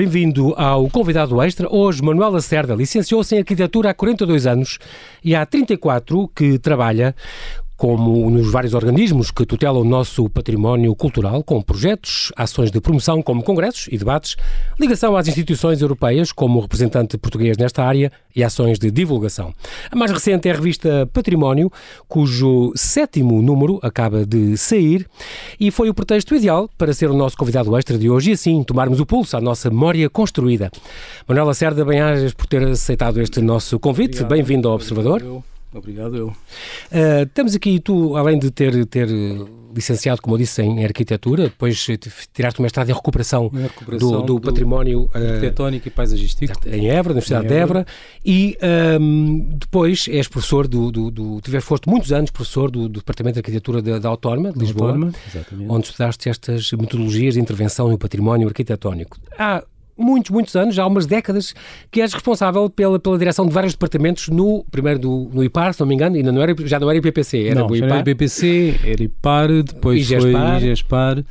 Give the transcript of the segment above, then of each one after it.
Bem-vindo ao convidado extra. Hoje, Manuel Lacerda licenciou-se em arquitetura há 42 anos e há 34 que trabalha como nos vários organismos que tutelam o nosso património cultural, com projetos, ações de promoção, como congressos e debates, ligação às instituições europeias, como representante português nesta área, e ações de divulgação. A mais recente é a revista Património, cujo sétimo número acaba de sair, e foi o pretexto ideal para ser o nosso convidado extra de hoje e assim tomarmos o pulso à nossa memória construída. Manuela Lacerda, bem-ajas por ter aceitado este nosso convite. Bem-vindo ao Observador. Eu. Obrigado, eu. Uh, estamos aqui, tu, além de ter, ter licenciado, como eu disse, em arquitetura, depois tiraste um mestrado em recuperação, recuperação do, do, do, património uh, arquitetónico e paisagístico em Évora, na Universidade de Évora, e um, depois és professor do, do, do tiveste, foste muitos anos professor do, do Departamento de Arquitetura da, da Autónoma de Lisboa, Autónoma, onde estudaste estas metodologias de intervenção no património arquitetónico. Há muitos, muitos anos, já há umas décadas, que és responsável pela, pela direção de vários departamentos no, primeiro do, no IPAR, se não me engano, ainda não era, já não era IPPC, era não, o IPAR. era IPPC, era IPAR, depois IGESPAR. foi IGESPAR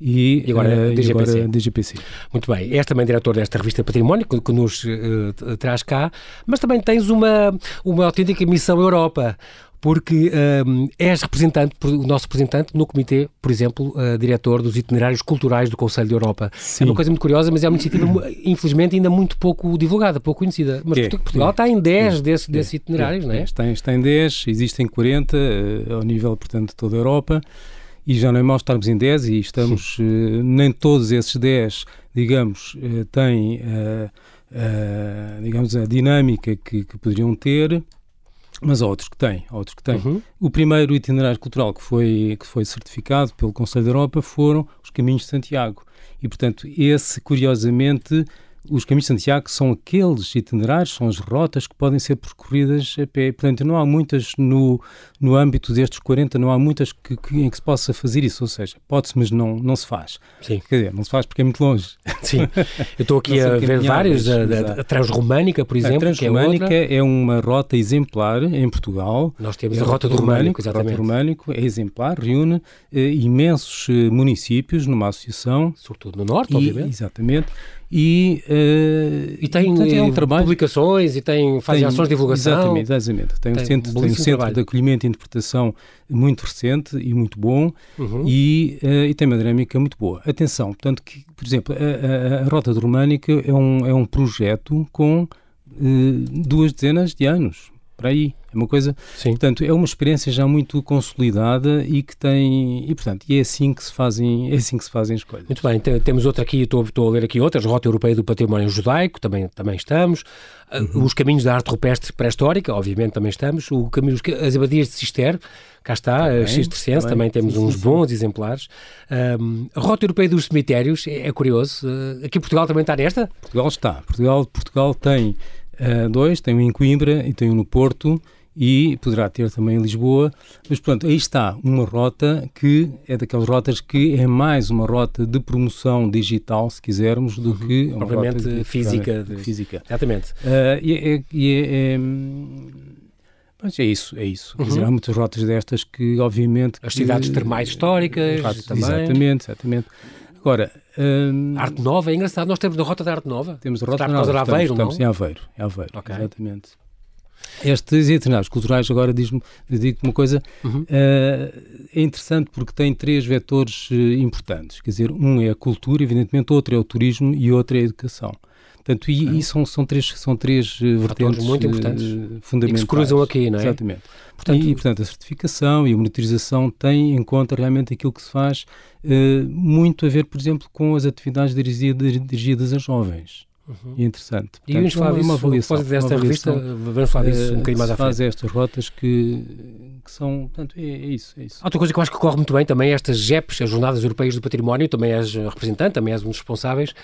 e, e agora, uh, DGPC. agora DGPC. Muito bem. És também diretor desta revista Património, que, que nos uh, traz cá, mas também tens uma, uma autêntica missão Europa porque um, és representante, o nosso representante no comitê, por exemplo, uh, diretor dos itinerários culturais do Conselho da Europa. Sim. É uma coisa muito curiosa, mas é uma iniciativa, infelizmente, ainda muito pouco divulgada, pouco conhecida. Mas é, Portugal é, está em 10 é, desse, desses é, itinerários, é, não é? Está, está em 10, existem 40 uh, eh, ao nível, portanto, de toda a Europa. E já não é mau estarmos em 10 e estamos, uh, nem todos esses 10, digamos, têm, digamos, a dinâmica que, que poderiam ter mas há outros que têm, outros que têm. Uhum. O primeiro itinerário cultural que foi, que foi certificado pelo Conselho da Europa foram os Caminhos de Santiago. E, portanto, esse, curiosamente, os caminhos de Santiago são aqueles itinerários, são as rotas que podem ser percorridas a pé. Portanto, não há muitas no, no âmbito destes 40, não há muitas que, que, em que se possa fazer isso. Ou seja, pode-se, mas não, não se faz. Sim. Quer dizer, não se faz porque é muito longe. Sim. Eu estou aqui a ver vários. A, a, a Transromânica, por exemplo. A Transromânica é, é, uma rota exemplar em Portugal. Nós temos é a Rota do Românico, exatamente. A Rota do Românico é exemplar, reúne eh, imensos eh, municípios numa associação. Sobretudo no Norte, e, obviamente. Exatamente e, uh, e tem portanto, é um trabalho, publicações e tem, faz tem, ações de divulgação. Exatamente, exatamente. Tem, tem um centro, tem um centro de acolhimento e interpretação muito recente e muito bom uhum. e, uh, e tem uma dinâmica muito boa. Atenção, portanto, que, por exemplo, a, a, a Rota de Românica é um, é um projeto com uh, duas dezenas de anos, para aí. É uma coisa, Sim. portanto, é uma experiência já muito consolidada e que tem, e portanto, é assim que se fazem, é assim que se fazem as coisas. Muito bem, temos outra aqui, estou, estou a ler aqui outras, Rota Europeia do Património Judaico, também, também estamos, ah, uhum. os caminhos da arte rupestre pré-histórica, obviamente também estamos, o caminho, as abadias de Cister, cá está, também, a Cistercense, também, também temos sim, uns sim, bons exemplares. Um, a Rota Europeia dos Cemitérios, é, é curioso, uh, aqui Portugal também está nesta? Portugal está, Portugal, Portugal tem uh, dois, tem um em Coimbra e tem um no Porto, e poderá ter também em Lisboa, mas pronto, aí está uma rota que é daquelas rotas que é mais uma rota de promoção digital, se quisermos, do uhum. que uma propriamente rota de, física, de, física. Exatamente. Uh, e é, e é, é mas é isso, é isso. Uhum. Dizer, há muitas rotas destas que, obviamente... As cidades termais históricas também. Exatamente, exatamente. Agora... Hum, arte Nova, é engraçado, nós temos a Rota da Arte Nova. Temos a Rota da Arte Nova. Aveiro, estamos, estamos em Aveiro, em Aveiro, okay. exatamente. Estes itinerários culturais, agora diz-me, digo uma coisa, uhum. uh, é interessante porque tem três vetores uh, importantes. Quer dizer, um é a cultura, evidentemente, outro é o turismo e outro é a educação. Portanto, e, e são, são três, são três uh, vertentes muito importantes fundamentais. E que se cruzam aqui, não é? Exatamente. Portanto, e, e, portanto, a certificação e a monitorização têm em conta realmente aquilo que se faz muito a ver, por exemplo, com as atividades dirigidas a jovens. Uhum. E interessante. Portanto, e vamos falar disso, uma avaliação, desta revista, vamos falar disso um bocadinho mais à frente. Faz estas rotas que, que são, portanto, é, é, isso, é isso. Outra coisa que eu acho que corre muito bem também estas GEPs, as Jornadas Europeias do Património, também és representante, também és um dos responsáveis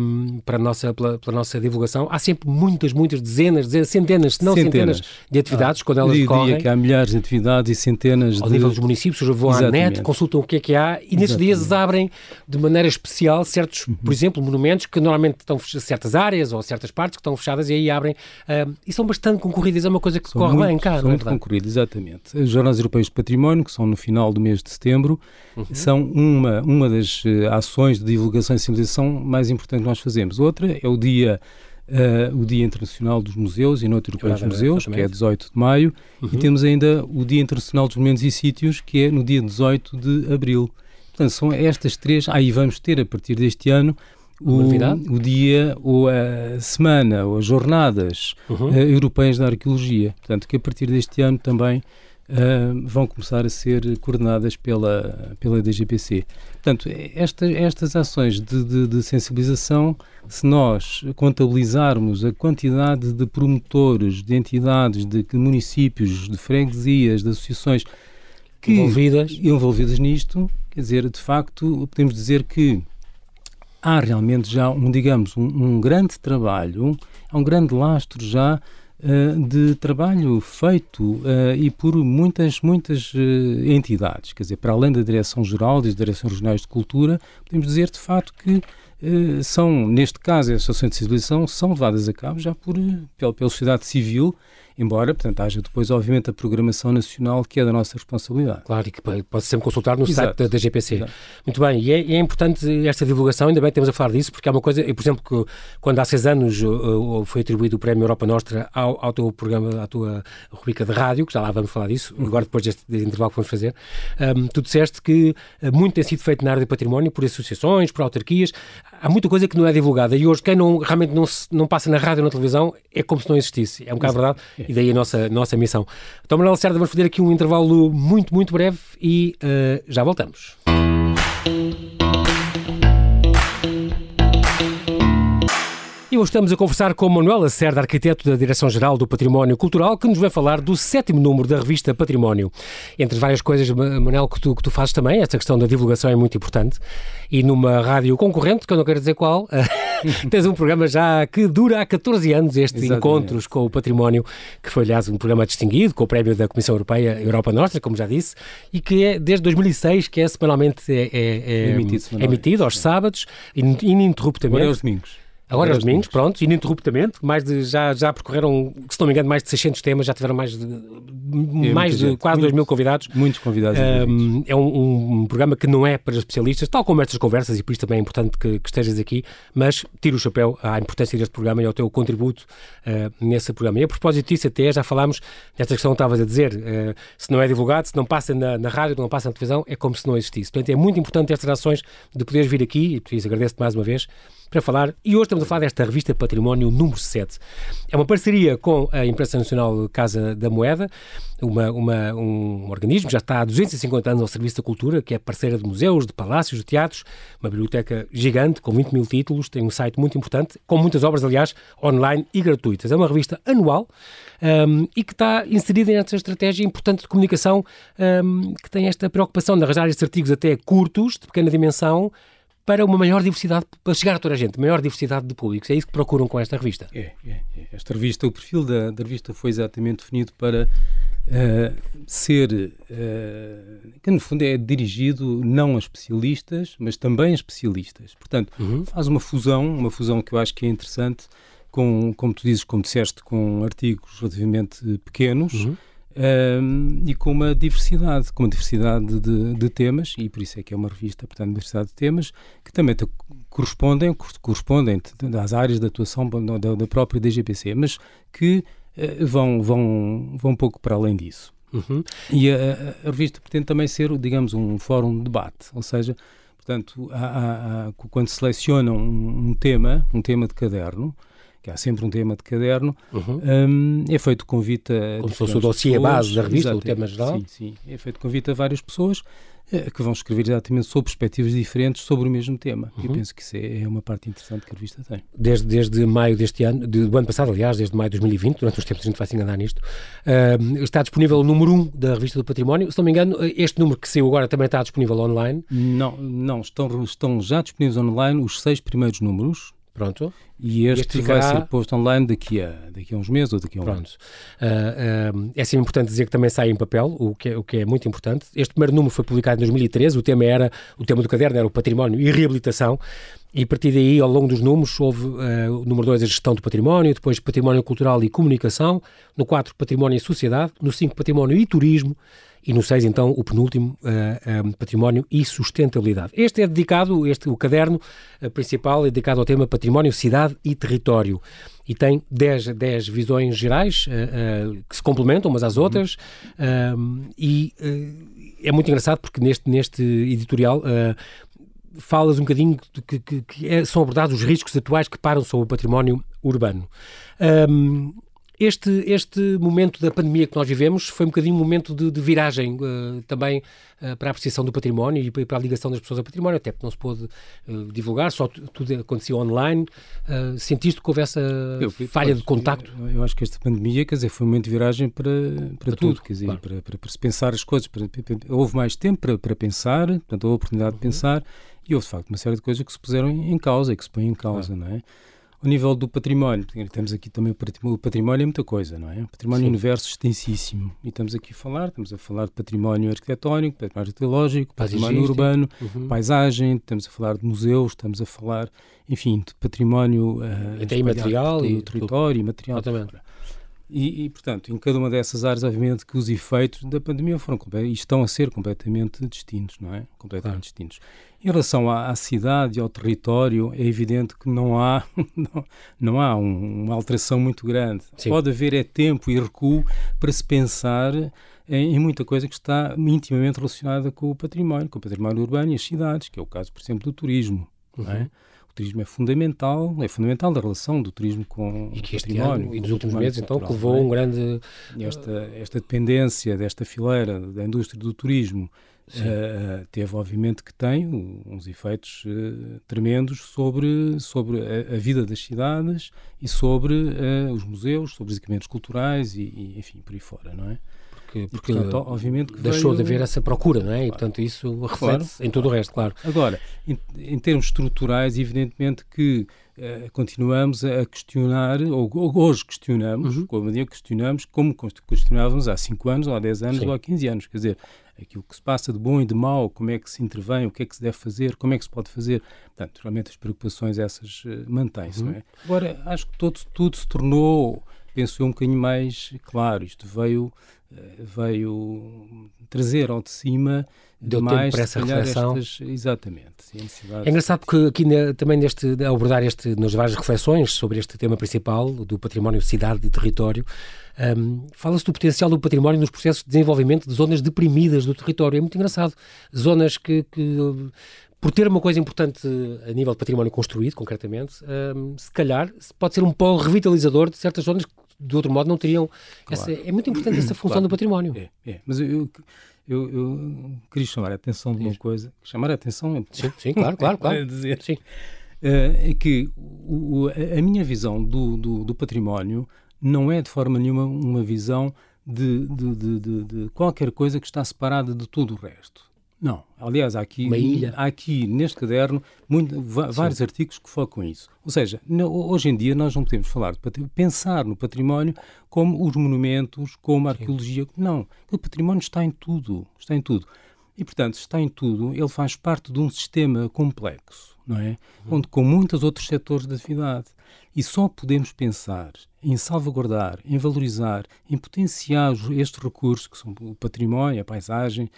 um, para a nossa, pela, pela, nossa divulgação. Há sempre muitas, muitas dezenas, dezenas centenas, se não centenas, centenas de atividades, ah, quando elas decorrem. que há milhares de atividades e centenas Ao de... nível dos municípios, vão Exatamente. à net, consultam o que é que há e nesses dias abrem de maneira especial certos, uhum. por exemplo, monumentos que normalmente estão certas áreas ou certas partes que estão fechadas e aí abrem uh, e são bastante concorridas, é uma coisa que são corre muito, bem cá. São não é muito concorridas, exatamente. Seguinte: as Jornadas Europeias de Património, que são no final do mês de setembro, uhum. são uma, uma das uh, ações de divulgação e sensibilização mais importantes que nós fazemos. Outra é o dia Uh, o Dia Internacional dos Museus e Noite Europeia dos Museus, que é 18 de maio, uhum. e temos ainda o Dia Internacional dos Monumentos e Sítios, que é no dia 18 de abril. Portanto, são estas três. Aí vamos ter, a partir deste ano, o, o, dia, ou a semana, ou as jornadas uhum. uh, europeias da arqueologia. Portanto, que a partir deste ano também uh, vão começar a ser coordenadas pela, pela DGPC. Portanto, esta, estas ações de, de, de, sensibilização, se nós contabilizarmos a quantidade de promotores, de entidades, de municípios, de freguesias, de associações que, envolvidas. envolvidas nisto, quer dizer, de facto, podemos dizer que há realmente já um, digamos, um, um grande trabalho, há um grande lastro já de trabalho feito uh, e por muitas, muitas uh, entidades. Quer dizer, para além da Direção-Geral, das Direções Regionais de Cultura, podemos dizer de facto que são, neste caso, as ações de sensibilização são levadas a cabo já por, pela, pela sociedade civil embora, portanto, haja depois, obviamente, a programação nacional que é da nossa responsabilidade. Claro, e que pode sempre consultar no Exato. site da, da GPC. Exato. Muito bem, e é, é, importante esta divulgação, ainda bem que temos a falar disso, porque é uma coisa, por exemplo, que quando há seis anos uh, foi atribuído o Prémio Europa Nostra ao, ao teu programa, à tua rubrica de rádio, que já lá vamos falar disso, agora depois deste, intervalo que vamos fazer, um, tu disseste que uh, muito tem sido feito na área de património por associações, por autarquias, há muita coisa que não é divulgada e hoje quem não, realmente não, se, não passa na rádio ou na televisão é como se não existisse. É um bocado verdade e daí a nossa, nossa missão. Então, Manuel Cerda, vamos fazer aqui um intervalo muito, muito breve e uh, já voltamos. Hoje estamos a conversar com Manuel Lacerda, arquiteto da Direção-Geral do Património Cultural, que nos vai falar do sétimo número da revista Património. Entre várias coisas, Manuel, que tu, que tu fazes também, esta questão da divulgação é muito importante. E numa rádio concorrente, que eu não quero dizer qual, tens um programa já que dura há 14 anos, este Exatamente. Encontros com o Património, que foi, aliás, um programa distinguido, com o prémio da Comissão Europeia, Europa Nostra, como já disse, e que é desde 2006, que é semanalmente é, é, é emitido, emitido aos sábados, ininterruptamente. Agora é aos domingos. Agora aos domingos, pronto, ininterruptamente, mais de, já, já percorreram, se não me engano, mais de 600 temas, já tiveram mais de, é, mais de quase 2 mil convidados. Muitos convidados. Um, é um, um, programa que não é para especialistas, tal como estas conversas, e por isso também é importante que, que estejas aqui, mas tiro o chapéu à importância deste programa e ao teu contributo uh, nesse programa. E a propósito disso, até já falámos desta questão que estavas a dizer, uh, se não é divulgado, se não passa na, na rádio, não passa na televisão, é como se não existisse. Portanto, é muito importante estas ações de poderes vir aqui, e por isso agradeço-te mais uma vez, para falar, e hoje estamos a falar desta revista Património número 7. É uma parceria com a Imprensa Nacional Casa da Moeda, uma, uma, um organismo já está há 250 anos ao serviço da cultura, que é parceira de museus, de palácios, de teatros, uma biblioteca gigante, com 20 mil títulos, tem um site muito importante, com muitas obras, aliás, online e gratuitas. É uma revista anual um, e que está inserida nesta estratégia importante de comunicação um, que tem esta preocupação de arranjar estes artigos até curtos, de pequena dimensão, para uma maior diversidade, para chegar a toda a gente, maior diversidade de públicos. É isso que procuram com esta revista. É, é, é. Esta revista, o perfil da, da, revista foi exatamente definido para uh, ser, uh, que no fundo é dirigido não a especialistas, mas também a especialistas. Portanto, uhum. faz uma fusão, uma fusão que eu acho que é interessante, com, como tu dizes, como disseste, com artigos relativamente pequenos, uhum um, e com uma diversidade, com uma diversidade de, de, temas, e por isso é que é uma revista, portanto, diversidade de temas, que também te correspondem, correspondem às áreas de atuação da, da própria DGPC, mas que uh, vão, vão, vão um pouco para além disso. Uhum. E a, a, revista pretende também ser, digamos, um fórum de debate, ou seja, portanto, há, há, quando seleciona um, um tema, um tema de caderno, que há sempre um tema de caderno, uhum. um, é feito convite a. Como se fosse o dossiê base da revista, o tema geral? Sim, sim. É feito convite a várias pessoas eh, que vão escrever exatamente sobre perspectivas diferentes sobre o mesmo tema. Uhum. E penso que isso é, é uma parte interessante que a revista tem. Desde, desde maio deste ano, de, do ano passado, aliás, desde maio de 2020, durante os tempos a gente vai se enganar nisto, uh, está disponível o número 1 da revista do Património. Se não me engano, este número que saiu agora também está disponível online? Não, não estão, estão já disponíveis online os seis primeiros números Pronto. E este, este ficará... vai ser posto online daqui a, daqui a uns meses ou daqui a um Pronto. Uh, uh, é sempre importante dizer que também sai em papel, o que, é, o que é muito importante. Este primeiro número foi publicado em 2013, o tema era, o tema do caderno era o património e reabilitação, E a partir daí, ao longo dos números, houve uh, o número 2 a gestão do património, depois património cultural e comunicação, no 4 património e sociedade, no 5 património e turismo e no 6 então o penúltimo uh, uh, património e sustentabilidade. Este é dedicado, este o caderno principal é dedicado ao tema património, cidade e território e tem 10, 10 visões gerais que se complementam umas às uhum. outras e é muito engraçado porque neste, neste editorial falas um bocadinho de que, que, que é, são abordados os riscos atuais que param sobre o património urbano. Um, este, este momento da pandemia que nós vivemos foi um bocadinho um momento de, de viragem uh, também uh, para a apreciação do património e para a ligação das pessoas ao património, até porque não se pôde uh, divulgar, só tudo acontecia online. sentiste que houve essa eu, falha de contacto? Eu, eu, acho que esta pandemia, quer dizer, foi um momento de viragem para, para, para tudo, tudo, quer dizer, claro. para, para, para, se pensar as coisas. Para, houve mais tempo para, para pensar, portanto, houve a oportunidade uhum. de pensar e houve, de facto, uma série de coisas que se puseram em causa e que se põem em causa, não é? Ao nível do património, temos aqui também o património é muita coisa, não é? O património Sim. universo extensíssimo. E estamos aqui a falar, estamos a falar de património arquitetónico, património teológico, património urbano, uhum. paisagem, estamos a falar de museus, estamos a falar, enfim, de património uh, até imaterial e território, imaterial. Exatamente. E, e, portanto, em cada uma dessas áreas, obviamente, que os efeitos da pandemia foram e estão a ser completamente distintos, não é? Completamente claro. distintos. Em relação à, à, cidade e ao território, é evidente que não há, não, não há um, uma alteração muito grande. Sim. Pode haver é tempo e recuo para se pensar em, em, muita coisa que está intimamente relacionada com o património, com o património urbano e as cidades, que é o caso, por exemplo, do turismo, uhum. não é? Turismo é fundamental, é fundamental a relação do turismo com e que este património. Ano, e nos últimos meses, então, que levou é? um grande... Esta, esta dependência desta fileira da indústria do turismo uh, teve, obviamente, que tem uns efeitos uh, tremendos sobre, sobre a, a, vida das cidades e sobre uh, os museus, sobre os equipamentos culturais e, e, enfim, por aí fora, não é? Porque, porque portanto, obviamente deixou veio... de haver essa procura, não é? E, portanto, isso reflete claro, em todo o resto, claro. Agora, em, em termos estruturais, evidentemente que uh, continuamos a questionar, ou, ou hoje questionamos, uhum. como dia questionamos, como questionávamos há 5 anos, ou há 10 anos, Sim. ou há 15 anos. Quer dizer, aquilo que se passa de bom e de mau, como é que se intervém, o que é que se deve fazer, como é que se pode fazer. Portanto, realmente as preocupações essas uh, mantêm-se, uhum. não é? Agora, acho que todo, tudo se tornou, penso eu, um bocadinho mais claro. Isto veio eh, veio trazer ao de cima Deu mais, tempo para essa reflexão. Estas, exatamente. é engraçado que aqui também neste, ao abordar este, nas várias reflexões sobre este tema principal, do património, cidade e território, um, fala-se do potencial do património nos processos de desenvolvimento de zonas deprimidas do território. É muito engraçado. Zonas que, que por ter uma coisa importante a nível de património construído, concretamente, um, se calhar pode ser um polo revitalizador de certas zonas de outro modo não teriam. Claro. Essa, é muito importante essa função claro. do património. É, é. Mas eu, eu, eu, queria chamar a atenção de uma coisa. Chamar a atenção é. Sim, sim claro, claro, claro. dizer. Sim. Uh, é que o, a minha visão do, do, do, património não é de forma nenhuma uma visão de, de, de, de qualquer coisa que está separada de tudo o resto. Não. Aliás, há aqui, há aqui neste caderno muito, vários Sim. artigos que focam isso. Ou seja, hoje em dia nós não podemos falar de pensar no património como os monumentos, como a arqueologia. Sim. Não. O património está em tudo. Está em tudo. E, portanto, está em tudo, ele faz parte de um sistema complexo, não é? Uhum. Onde, com muitos outros setores da atividade. E só podemos pensar em salvaguardar, em valorizar, em potenciar estes recursos, que são o património, a paisagem,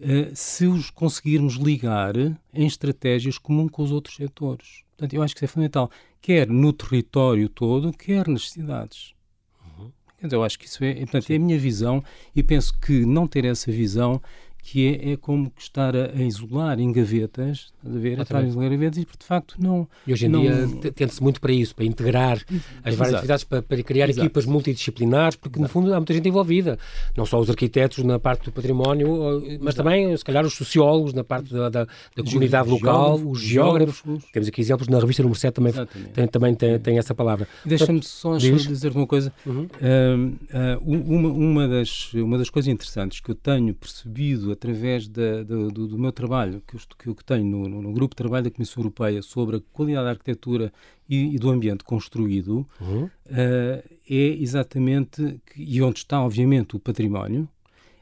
eh, se os conseguirmos ligar em estratégias comum com os outros setores. Portanto, eu acho que isso é fundamental, quer no território todo, quer nas cidades. Uhum. Eu acho que isso é, portanto, é a minha visão e penso que não ter essa visão que é, é como estar a, a, isolar em gavetas, a ver, a estar a isolar em gavetas e de facto não. E hoje em não... dia tende-se muito para isso, para integrar as várias Exato. atividades, para, para criar Exato. equipas multidisciplinares, porque Exato. no fundo há muita gente envolvida, não só os arquitetos na parte do património, mas também, se calhar, os sociólogos na parte da, da, da comunidade local, os geógrafos. geógrafos. Temos aqui exemplos na revista número 7 também, tem, também tem, tem essa palavra. Deixa-me só dizer uma coisa. Uhum. Uh, uh, uma, uma, das, uma das coisas interessantes que eu tenho percebido através da, do, do, meu trabalho, que eu, que eu tenho no, no, grupo de trabalho da Comissão Europeia sobre a qualidade da arquitetura e, e do ambiente construído, uhum. uh, é exatamente, e onde está, obviamente, o património,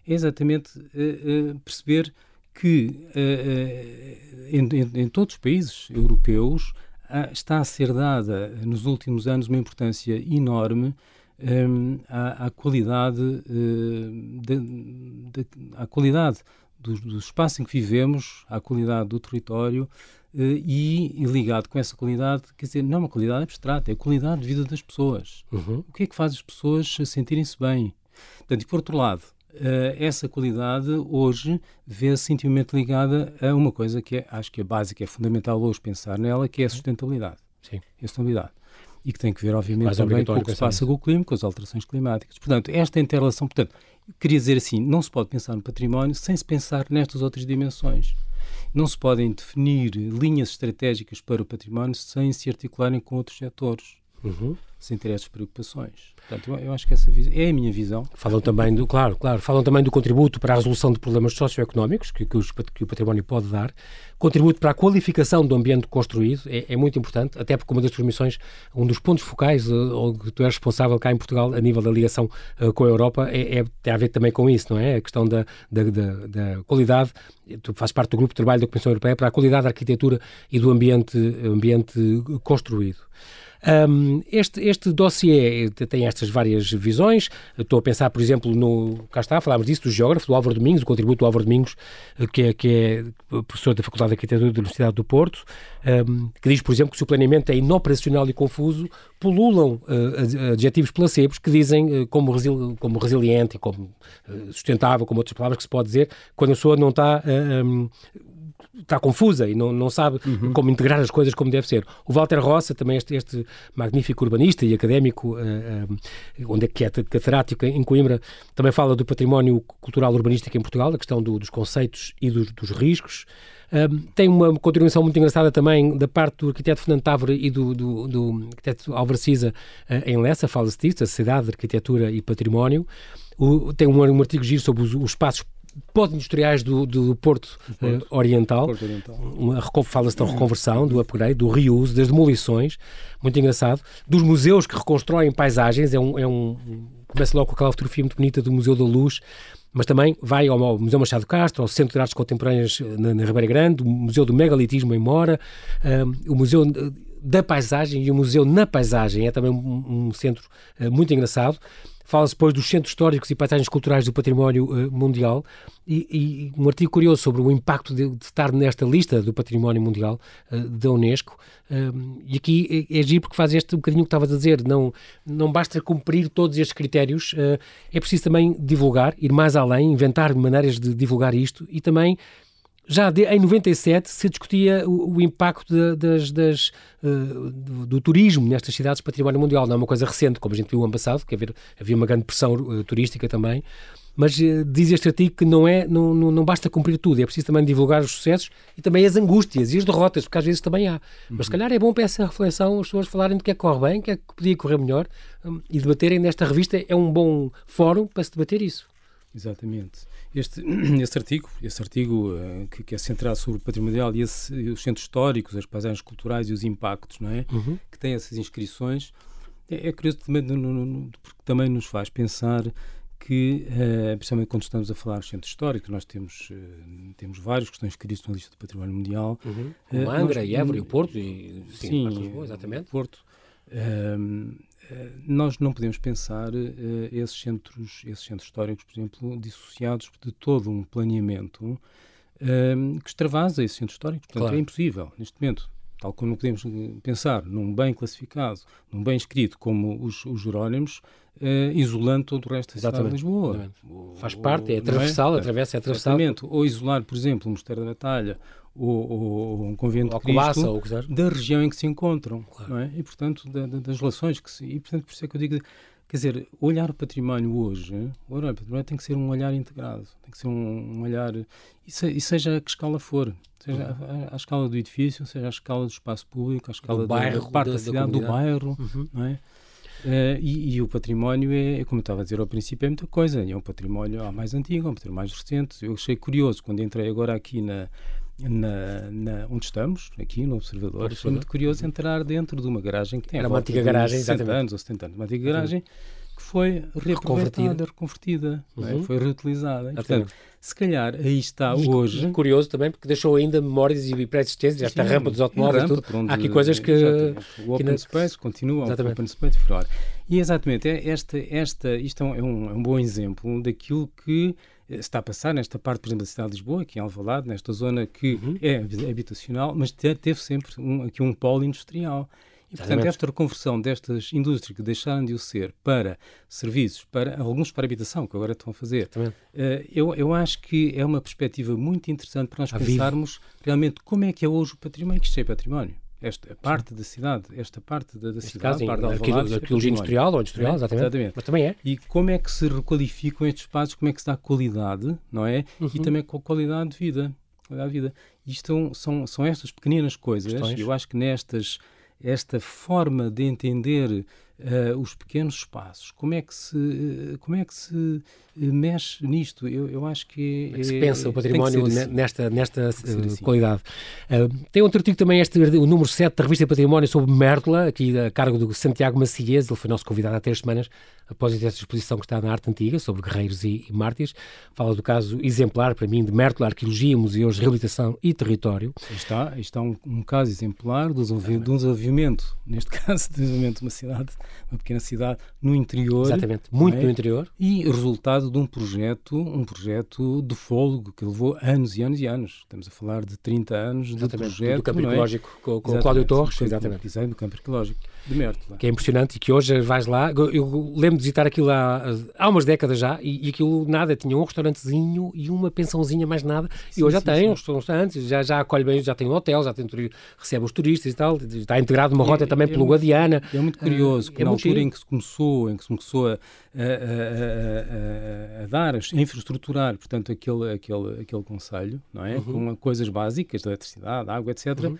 é exatamente uh, uh, perceber que em, em, em, todos os países europeus está a ser dada nos últimos anos uma importância enorme um, à, à, qualidade, uh, de, de, à qualidade do, do, espaço em que vivemos, à qualidade do território uh, e, e, ligado com essa qualidade, quer dizer, não é uma qualidade abstrata, é a qualidade de vida das pessoas. Uhum. O que é que faz as pessoas sentirem-se bem? Portanto, e por outro lado, uh, essa qualidade hoje vê-se intimamente ligada a uma coisa que é, acho que é básica, é fundamental hoje pensar nela, que é a sustentabilidade. Sim. A sustentabilidade e que tem que ver, obviamente, também com o que se passa com o clima, com as alterações climáticas. Portanto, esta interrelação, portanto, queria dizer assim, não se pode pensar no património sem se pensar nestas outras dimensões. Não se podem definir linhas estratégicas para o património sem se articularem com outros setores, uhum. Sem ter essas preocupações. Portanto, eu, acho que essa é a minha visão. Falam também do, claro, claro, falam também do contributo para a resolução de problemas socioeconómicos que, que, os, que o património pode dar, contributo para a qualificação do ambiente construído, é, é muito importante, até porque uma das tuas missões, um dos pontos focais, uh, que tu és responsável cá em Portugal, a nível da ligação uh, com a Europa, é, é, tem a ver também com isso, não é? A questão da, da, da, da qualidade, tu fazes parte do grupo de trabalho da Comissão Europeia para a qualidade da arquitetura e do ambiente, ambiente construído. Um, este, este dossiê tem estas várias visões. Estou a pensar, por exemplo, no. Cá está, falámos disso, do geógrafo, do Álvaro Domingos, o contributo do Álvaro Domingos, que é, que é professor da Faculdade de Arquitetura da Universidade do Porto, um, que diz, por exemplo, que se o planeamento é inoperacional e confuso, pululam uh, adjetivos placebos que dizem uh, como, resili como resiliente como uh, sustentável, como outras palavras que se pode dizer, quando a pessoa não está um, está confusa e não, não sabe uhum. como integrar as coisas como deve ser. O Walter Rossa, também este, este magnífico urbanista e académico, uh, uh, onde é que é catedrático em Coimbra, também fala do património cultural urbanístico em Portugal, a questão do, dos conceitos e dos, dos riscos. Uh, tem uma contribuição muito engraçada também da parte do arquiteto Fernando Távora e do, do, do arquiteto Álvaro Cisa em Lessa, fala-se disso, a Sociedade de Arquitetura e Património. O, tem um, um artigo giro sobre os, os espaços pós-industriais do, do, Porto, Porto. Uh, Oriental. Porto Oriental. Fala-se da reconversão, do upgrade, do reuse, das demolições, muito engraçado. Dos museus que reconstroem paisagens, é um, é um começa logo com aquela fotografia muito bonita do Museu da Luz, mas também vai ao Museu Machado Castro, ao Centro de Artes Contemporâneas eh, na, na Ribeira Grande, o Museu do Megalitismo em Mora, uh, o Museu da Paisagem e o Museu na Paisagem, é também um, um centro uh, muito engraçado. Fala-se depois dos centros históricos e paisagens culturais do património uh, mundial e, e, um artigo curioso sobre o impacto de, de estar nesta lista do património mundial uh, da Unesco. Uh, e aqui é, é giro porque faz este um bocadinho que estavas a dizer, não, não basta cumprir todos estes critérios, é preciso também divulgar, ir mais além, inventar maneiras de divulgar isto e também já de, em 97 se discutia o, o impacto de, das, das, uh, do, do, turismo nestas cidades património mundial. Não é uma coisa recente, como a gente viu ano passado, que havia, havia uma grande pressão uh, turística também. Mas uh, diz este artigo que não, é, não, não, não, basta cumprir tudo, é preciso também divulgar os sucessos e também as angústias e as derrotas, porque às vezes também há. Uhum. Mas se calhar é bom para essa reflexão as pessoas falarem do que é que corre bem, o que é que podia correr melhor um, e debaterem nesta revista. É um bom fórum para se debater isso. Exatamente. Este, este artigo, este artigo uh, que, que, é centrado sobre o patrimonial e, esse, e, os centros históricos, as paisagens culturais e os impactos, não é? Uhum. Que tem essas inscrições, é, é curioso também, no, no, porque também nos faz pensar que, uh, principalmente quando estamos a falar de centros históricos, nós temos, uh, temos vários que estão inscritos na lista do património mundial. Uhum. O Angra, nós, e Évora e o Porto, e, sim, sim Lisboa, exatamente. Porto. Ehm, eh, nós não podemos pensar uh, esses, centros, esses centros históricos, por exemplo, dissociados de todo um planeamento uh, que extravasa esses centros históricos. Portanto, claro. é impossível, neste momento. Tal como não podemos pensar num bem classificado, num bem escrito como os, os Jerónimos, uh, isolando todo o resto da cidade de Lisboa. Faz parte, é transversal, é? atravessa, é. Exatamente. Ou isolar, por exemplo, o Mosteiro da Batalha ou, ou um convento ou de Cristo ou da região em que se encontram, claro. é? E, portanto, da, da, das relações que se... E, portanto, por isso é que eu digo... Quer dizer, olhar o património hoje, olhar o património tem que ser um olhar integrado, tem que ser um, um olhar, e, se, e seja a que escala for, seja uhum. a, a, escala do edifício, seja a escala do espaço público, a escala do bairro, da parte da, da cidade, da do bairro, uhum. não é? Uh, e, e, o património é, como eu estava a dizer ao princípio, é muita coisa. É um património mais antigo, é um património mais recente. Eu achei curioso quando entrei agora aqui na, na, na, onde estamos, aqui no Observador. Foi muito curioso entrar dentro de uma garagem que tem Era uma antiga garagem, 60 exatamente. anos ou 70 anos. Uma antiga garagem que foi reconvertida, reconvertida, é? uhum. é? foi reutilizada. portanto, se calhar aí está e, hoje. Curioso também, porque deixou ainda memórias e pré-existências, esta rampa dos automóveis, rampa, tudo. Onde, Há aqui coisas que. O Open que Space continua, exatamente. o Open Space fora. E exatamente, é esta, esta, isto é um, é um bom exemplo daquilo que está a passar nesta parte, por exemplo, da cidade de Lisboa, aqui em Alvalade, nesta zona que uhum. é habitacional, mas teve sempre um, aqui um polo industrial. E, portanto, esta reconversão destas indústrias que deixaram de o ser para serviços, para alguns para habitação, que agora estão a fazer, uh, eu, eu acho que é uma perspectiva muito interessante para nós a pensarmos vivo. realmente como é que é hoje o património, que isto é património. Esta parte Sim. da cidade, esta parte da, da cidade, caso, parte da Alvalade, arqueologia industrial ou industrial, é? exatamente. exatamente. Mas também é. E como é que se requalificam estes espaços, como é que se dá qualidade, não é? Uhum. E também com a qualidade de vida. Qualidade de vida. Isto são, são estas pequenas coisas, e eu acho que nestas esta forma de entender uh, os pequenos espaços, como é que se, uh, como é que se eh, mexe nisto? Eu, eu acho que é, é, se pensa o património assim. nesta, nesta assim. qualidade. tem outro artigo também, este, o número 7 da revista Património sobre Mértola, aqui a cargo do Santiago Maciez, ele foi nosso convidado há três semanas, após essa exposição que está na Arte Antiga, sobre guerreiros e, e mártires. Fala do caso exemplar, para mim, de Mértola, Arqueologia, Museus, Reabilitação e Território. Está, está um, um caso exemplar do desenvolvimento, neste caso, desenvolvimento de uma cidade uma pequena cidade no interior. Exatamente, muito é? no interior. E resultado de um projeto, um projeto de fôlego que levou anos e anos e anos. Estamos a falar de 30 anos exatamente, de projeto. Do campo é? arqueológico com, com o Cláudio Torres. Exatamente. Exatamente, do campo arqueológico de Mértola. Que é impressionante e que hoje vais lá. Eu lembro de visitar aquilo há, há umas décadas já e, e aquilo nada, tinha um restaurantezinho e uma pensãozinha, mais nada. Sim, e hoje sim, já tem uns restaurantes, já, já acolhe bem, já tem um hotel, já tem, recebe os turistas e tal. Está integrado uma rota é, também é pelo muito, Guadiana. É muito curioso, uh, é na altura em que se começou, em que se começou a, a, a, a dar, a infraestruturar, portanto, aquele, aquele, aquele conselho, não é? Uhum. Com coisas básicas, de eletricidade, água, etc., uhum.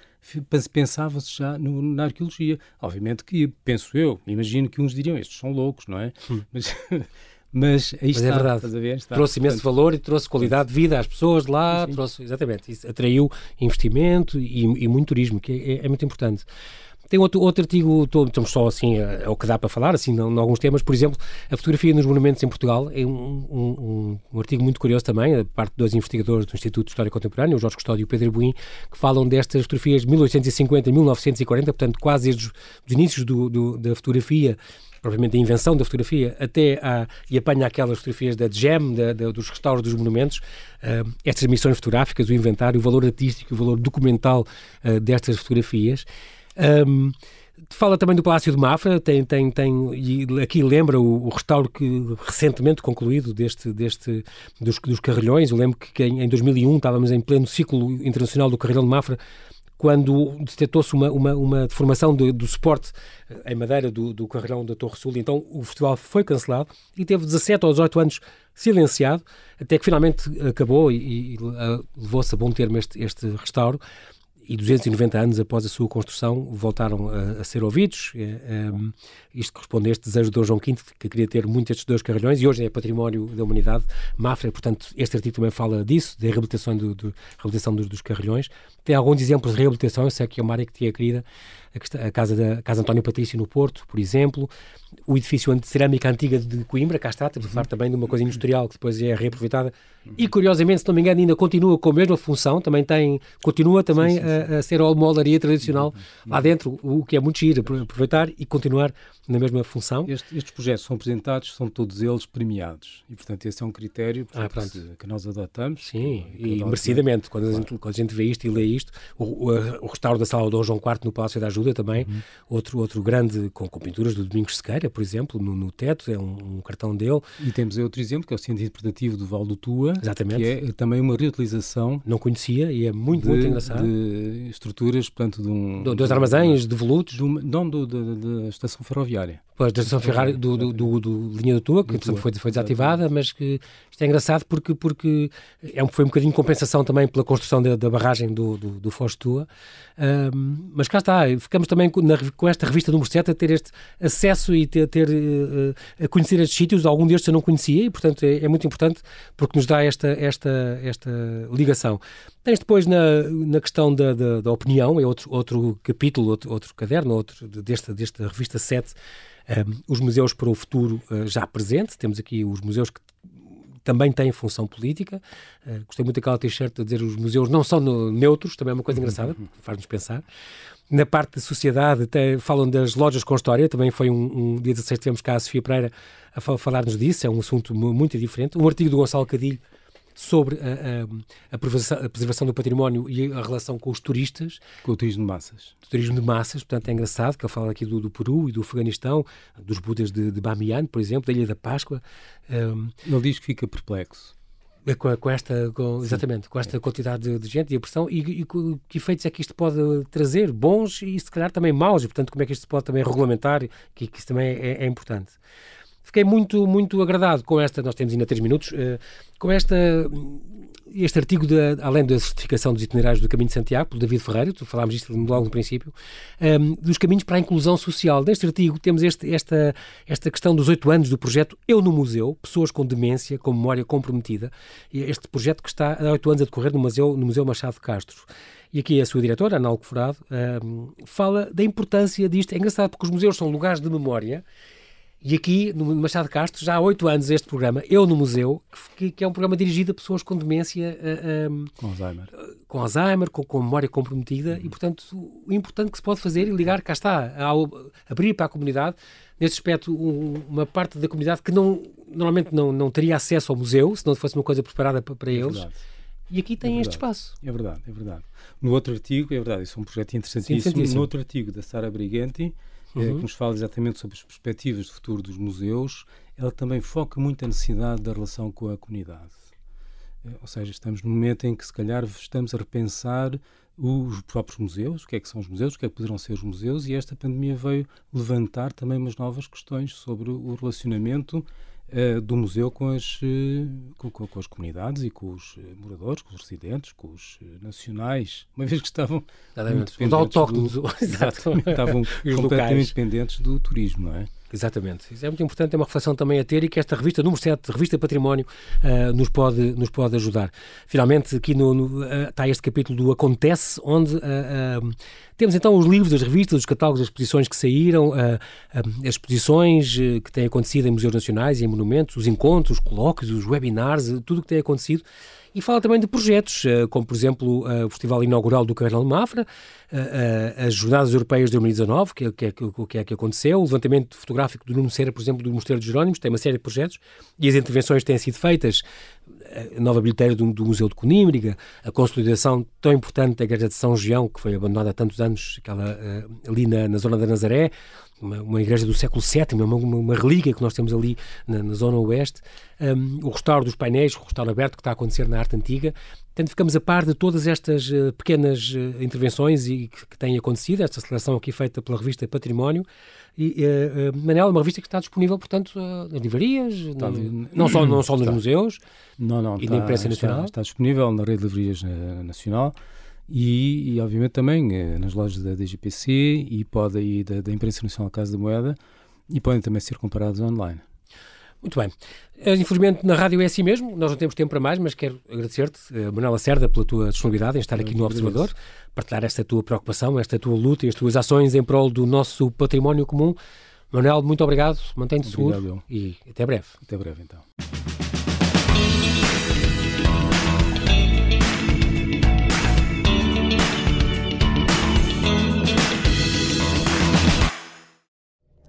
pensava-se já no, na arqueologia. Obviamente que, penso eu, imagino que uns diriam, estes são loucos, não é? Uhum. Mas... Mas aí Mas é está, é verdade. Ver, está. Trouxe imenso Portanto, valor e trouxe qualidade de vida às pessoas lá, sim. trouxe, exatamente, isso atraiu investimento e, e muito turismo, que é, é muito importante. Tem outro, outro artigo, estamos só assim, é, é o que dá para falar, assim, em alguns temas, por exemplo, a fotografia nos monumentos em Portugal, é um, um, um, artigo muito curioso também, a parte de dois investigadores do Instituto de História Contemporânea, o Jorge Custódio e o Pedro Buim, que falam destas fotografias de 1850 e 1940, portanto, quase desde os inícios do, do, da fotografia provavelmente a invenção da fotografia, até a, e apanha aquelas fotografias da GEM, da, da, dos restauros dos monumentos, uh, estas missões fotográficas, o inventário, o valor artístico, o valor documental uh, destas fotografias. Um, Fala também do Palácio de Mafra, tem, tem, tem, e aqui lembra o, o restauro que recentemente concluído deste, deste, dos, dos carrilhões. Eu lembro que em, em 2001 estávamos em pleno ciclo internacional do carrilhão de Mafra, quando detectou-se uma, uma, uma deformação do, do suporte eh, em madeira do, do carrilhão da Torre Sul. Então o festival foi cancelado e teve 17 ou 18 anos silenciado, até que finalmente acabou e, e uh, levou-se a bom termo este, este restauro e 290 anos após a sua construção voltaram a, a ser ouvidos. É, é, isto corresponde a este desejo de Dom João V, que queria ter muito estes dois carrilhões, e hoje é património da humanidade. Mafra, portanto, este artigo também fala disso, da reabilitação, do, do reabilitação dos, dos, carrilhões. Tem alguns exemplos de reabilitação, eu sei que é uma área que tinha querida, a, casa da Casa António Patrício no Porto, por exemplo, o edifício de cerâmica antiga de Coimbra, cá está, estamos a falar também de uma coisa industrial que depois é reaproveitada. E curiosamente, se não me engano, ainda continua com a mesma função, também tem, continua também sim, sim, sim. A, a, ser a moldaria tradicional lá dentro, o que é muito giro, aproveitar e continuar na mesma função. Este, estes projetos são apresentados, são todos eles premiados. E, portanto, esse é um critério ah, portanto, ah, que nós adotamos. Sim, e merecidamente, quando, a gente, quando a gente vê isto e lê isto, o, o, o restauro da Sala do Dom João IV no Palácio da Ajuda também, uhum. outro, outro grande, com, com, pinturas do Domingos Sequeira, por exemplo, no, no teto, é um, um, cartão dele. E temos outro exemplo, que é o Centro Interpretativo do Val do Tua, Exatamente. que é também uma reutilização. Não conhecia e é muito, de, muito engraçado. De estruturas, portanto, de um... Do, dois armazéns, de volutos. não, do, da estação ferroviária. Pois, da estação ferroviária do, do, do, do, linha do Tua, que foi, foi desativada, mas que isto é engraçado porque, porque é um, foi um bocadinho de compensação também pela construção da, da barragem do, do, do Foz Tua. Um, mas cá está, ficamos também com, na, com, esta revista número 7 a ter este acesso e ter, ter uh, a conhecer estes sítios, algum destes eu não conhecia e, portanto, é, é, muito importante porque nos dá esta, esta, esta ligação. Tens depois na, na questão da, da, da opinião, é outro, outro capítulo, outro, outro caderno, outro desta, desta revista 7, os museus para o futuro já presente, temos aqui os museus que também têm função política. Uh, gostei muito daquela t-shirt a dizer os museus não são neutros, também é uma coisa engraçada, faz-nos pensar. Na parte de sociedade, até falam das lojas com história, também foi um, um dia 16 tivemos cá a Sofia Pereira a falar-nos disso, é um assunto muito diferente. Um artigo do Gonçalo Cadilho sobre a, a, a, preservação, do património e a relação com os turistas. Com o turismo de massas. O turismo de massas, portanto é engraçado que ele fala aqui do, do Peru e do Afeganistão, dos Budas de, de Bamiyan, por exemplo, da Ilha da Páscoa. Um, ele diz que fica perplexo. É com, com esta, com, exatamente, com esta quantidade de, de gente e a pressão, e, e, que efeitos é que isto pode trazer, bons e se calhar também maus, e portanto como é que isto se pode também regulamentar, que, que isso também é, é importante. Fiquei muito, muito agradado com esta, nós temos ainda três minutos, uh, com esta, este artigo, de, além da certificação dos itinerários do Caminho de Santiago, pelo David Ferreira, tu falámos isto logo no princípio, um, ehm, dos caminhos para a inclusão social. Neste artigo temos este, esta, esta questão dos oito anos do projeto Eu no Museu, pessoas com demência, com memória comprometida, este projeto que está há oito anos a decorrer no Museu, no Museu Machado de Castro. E aqui a sua diretora, Ana Alcoforado, um, ehm, fala da importância disto. É engraçado porque os museus são lugares de memória e aqui, no Machado Castro, já há oito anos este programa, Eu no Museu, que, que, é um programa dirigido a pessoas com demência... Um, com Alzheimer. Com Alzheimer, com, com memória comprometida, uhum. e, portanto, o importante que se pode fazer e ligar, cá está, ao abrir para a comunidade, nesse aspecto, um, uma parte da comunidade que não, normalmente não, não teria acesso ao museu, se não fosse uma coisa preparada para, para é eles. Verdade. E aqui tem é este espaço. É verdade, é verdade. No outro artigo, é verdade, isso é um projeto interessantíssimo. interessantíssimo. No outro artigo da Sara Briganti, uhum. que nos fala exatamente sobre as perspectivas de futuro dos museus, ela também foca muito a necessidade da relação com a comunidade. Eh, ou seja, estamos no momento em que, se calhar, estamos a repensar os próprios museus, o que é que são os museus, o que é que poderão ser os museus, e esta pandemia veio levantar também umas novas questões sobre o relacionamento uh, do museu com as, uh, com, com, as comunidades e com os uh, moradores, com os residentes, com os nacionais, uma vez que estavam os autóctonos, do, estavam completamente locais. dependentes do turismo, não é? Exatamente. Isso é muito importante, é uma reflexão também a ter e que esta revista, número 7, Revista Património, uh, nos, pode, nos pode ajudar. Finalmente, aqui no, no, uh, está este capítulo do Acontece, onde uh, temos então os livros, as revistas, os catálogos, as exposições que saíram, as exposições que têm acontecido em museus nacionais e em monumentos, os encontros, os colóquios, os webinars, tudo o que tem acontecido e fala também de projetos, eh, como por exemplo eh, o Festival Inaugural do Carnaval de Mafra, eh, as Jornadas Europeias de 2019, que é, é, que é que aconteceu, o levantamento fotográfico do Nuno Cera, por exemplo, do Mosteiro de Jerónimos, tem uma série de projetos, e as intervenções têm sido feitas, a nova bilheteira do, do Museu de Conímbriga, a consolidação tão importante da Igreja de São João, que foi abandonada há tantos anos, aquela, ali na, na zona da Nazaré, uma, uma, igreja do século VII, uma, uma, uma, relíquia que nós temos ali na, na zona oeste, um, o restauro dos painéis, o restauro aberto que está a acontecer na arte antiga. Portanto, ficamos a par de todas estas uh, pequenas uh, intervenções e que, que, têm acontecido, esta seleção aqui feita pela revista Património. E, uh, Manela, uma revista que está disponível, portanto, nas livrarias, está, no, não, só, não só nos está. museus não, não, e está, na imprensa nacional. Está, disponível na rede de livrarias nacional e, e, obviamente também eh, nas lojas da DGPC e pode aí da, da Imprensa Nacional Casa da Moeda e podem também ser comparados online. Muito bem. Eh, infelizmente na rádio é assim mesmo, nós não temos tempo para mais, mas quero agradecer-te, uh, Manuela Cerda, pela tua disponibilidade em estar aqui no Observador, partilhar esta tua preocupação, esta tua luta e as tuas ações em prol do nosso património comum. Manuel, muito obrigado, mantém-te seguro e até breve. Até breve, então.